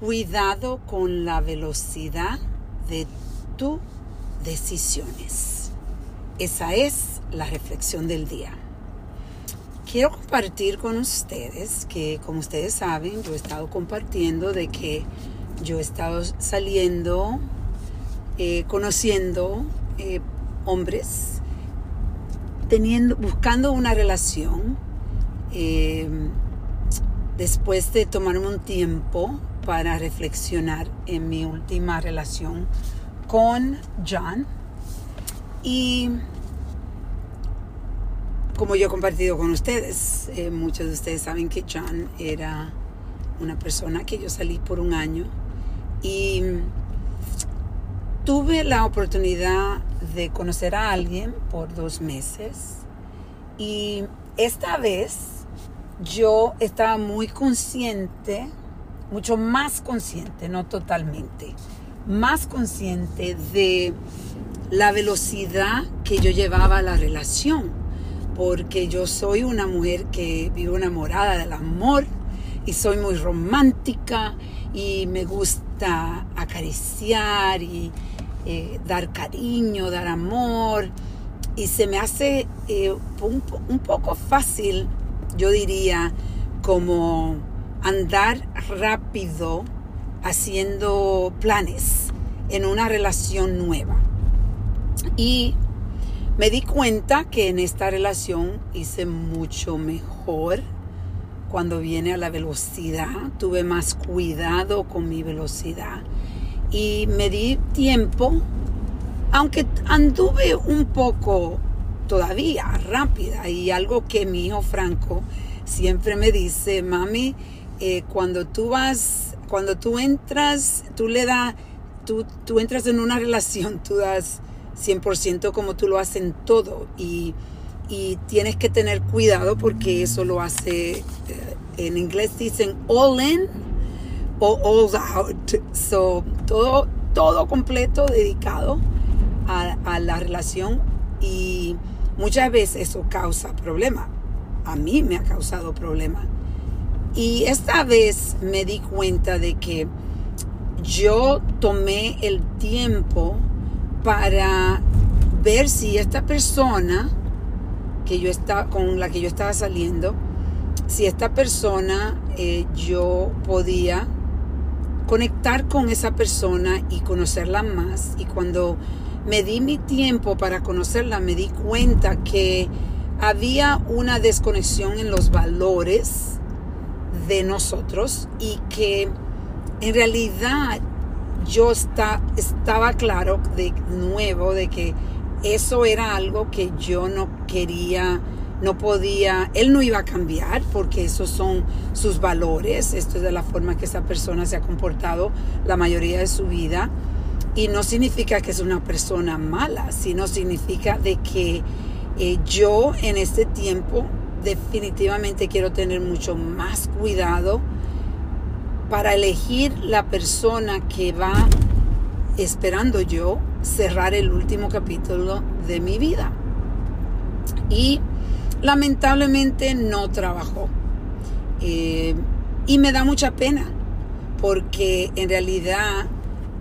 Cuidado con la velocidad de tus decisiones. Esa es la reflexión del día. Quiero compartir con ustedes que, como ustedes saben, yo he estado compartiendo de que yo he estado saliendo, eh, conociendo eh, hombres, teniendo, buscando una relación. Eh, después de tomarme un tiempo para reflexionar en mi última relación con John. Y como yo he compartido con ustedes, eh, muchos de ustedes saben que John era una persona que yo salí por un año y tuve la oportunidad de conocer a alguien por dos meses y esta vez yo estaba muy consciente mucho más consciente, no totalmente, más consciente de la velocidad que yo llevaba la relación, porque yo soy una mujer que vivo enamorada del amor y soy muy romántica y me gusta acariciar y eh, dar cariño, dar amor y se me hace eh, un poco fácil, yo diría, como andar rápido haciendo planes en una relación nueva. Y me di cuenta que en esta relación hice mucho mejor cuando viene a la velocidad. Tuve más cuidado con mi velocidad. Y me di tiempo, aunque anduve un poco todavía rápida. Y algo que mi hijo Franco siempre me dice, mami, eh, cuando tú vas, cuando tú entras, tú le das, tú, tú entras en una relación, tú das 100% como tú lo haces en todo y, y tienes que tener cuidado porque eso lo hace, eh, en inglés dicen all in o all out. So, todo, todo completo dedicado a, a la relación y muchas veces eso causa problemas. A mí me ha causado problemas y esta vez me di cuenta de que yo tomé el tiempo para ver si esta persona que yo estaba, con la que yo estaba saliendo, si esta persona eh, yo podía conectar con esa persona y conocerla más. Y cuando me di mi tiempo para conocerla, me di cuenta que había una desconexión en los valores de nosotros y que en realidad yo está, estaba claro de nuevo de que eso era algo que yo no quería, no podía, él no iba a cambiar porque esos son sus valores, esto es de la forma que esa persona se ha comportado la mayoría de su vida y no significa que es una persona mala, sino significa de que eh, yo en este tiempo definitivamente quiero tener mucho más cuidado para elegir la persona que va esperando yo cerrar el último capítulo de mi vida. Y lamentablemente no trabajó. Eh, y me da mucha pena porque en realidad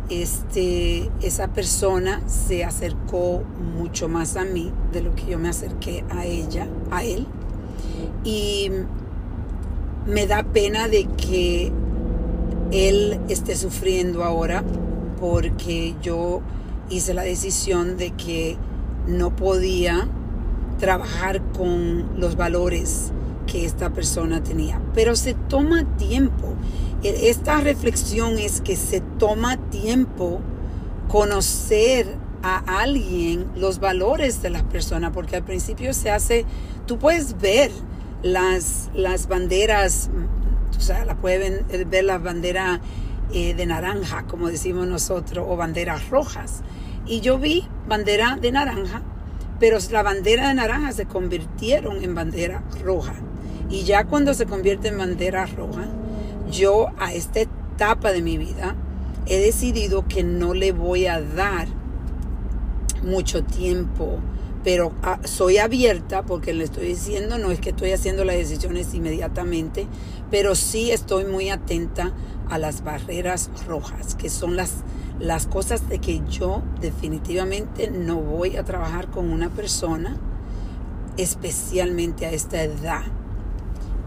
este, esa persona se acercó mucho más a mí de lo que yo me acerqué a ella, a él. Y me da pena de que él esté sufriendo ahora porque yo hice la decisión de que no podía trabajar con los valores que esta persona tenía. Pero se toma tiempo. E, esta reflexión es que se toma tiempo conocer a alguien los valores de la persona, porque al principio se hace, tú puedes ver las, las banderas, o sea, la pueden ver la bandera eh, de naranja, como decimos nosotros, o banderas rojas. Y yo vi bandera de naranja, pero la bandera de naranja se convirtieron en bandera roja. Y ya cuando se convierte en bandera roja, yo a esta etapa de mi vida he decidido que no le voy a dar mucho tiempo pero ah, soy abierta porque le estoy diciendo, no es que estoy haciendo las decisiones inmediatamente, pero sí estoy muy atenta a las barreras rojas, que son las, las cosas de que yo definitivamente no voy a trabajar con una persona, especialmente a esta edad.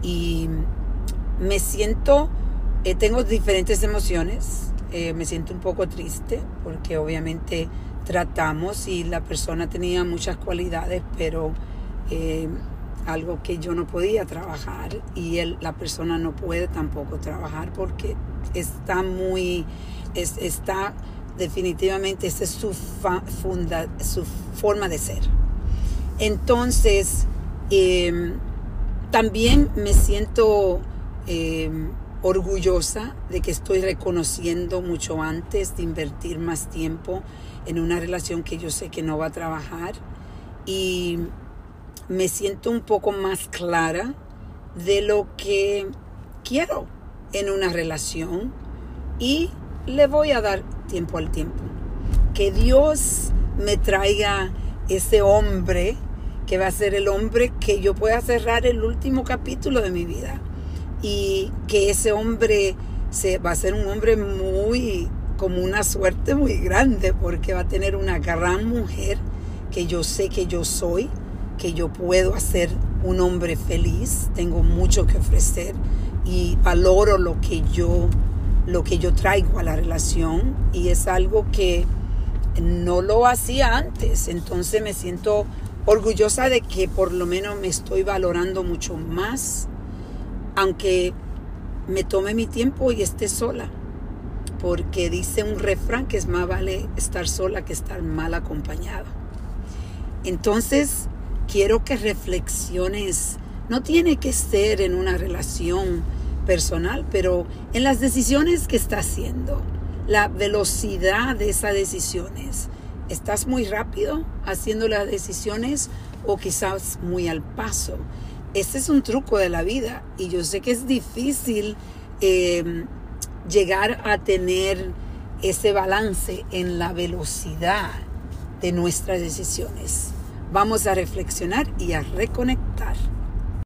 Y me siento, eh, tengo diferentes emociones, eh, me siento un poco triste porque obviamente tratamos y la persona tenía muchas cualidades, pero eh, algo que yo no podía trabajar y él, la persona no puede tampoco trabajar porque está muy, está definitivamente, esa es su, funda, su forma de ser. Entonces, em, también me siento em, orgullosa de que estoy reconociendo mucho antes de invertir más tiempo en una relación que yo sé que no va a trabajar y me siento un poco más clara de lo que quiero en una relación y le voy a dar tiempo al tiempo. Que Dios me traiga ese hombre que va a ser el hombre que yo pueda cerrar el último capítulo de mi vida y que ese hombre se, va a ser un hombre muy como una suerte muy grande porque va a tener una gran mujer que yo sé que yo soy que yo puedo hacer un hombre feliz, tengo mucho que ofrecer y valoro lo que yo lo que yo traigo a la relación y es algo que no lo hacía antes, entonces me siento orgullosa de que por lo menos me estoy valorando mucho más, aunque me tome mi tiempo y esté sola, porque dice un refrán que es más vale estar sola que estar mal acompañado. Entonces, quiero que reflexiones. No tiene que ser en una relación personal, pero en las decisiones que estás haciendo, la velocidad de esas decisiones. ¿Estás muy rápido haciendo las decisiones o quizás muy al paso? Este es un truco de la vida y yo sé que es difícil em, llegar a tener ese balance en la velocidad de nuestras decisiones. Vamos a reflexionar y a reconectar.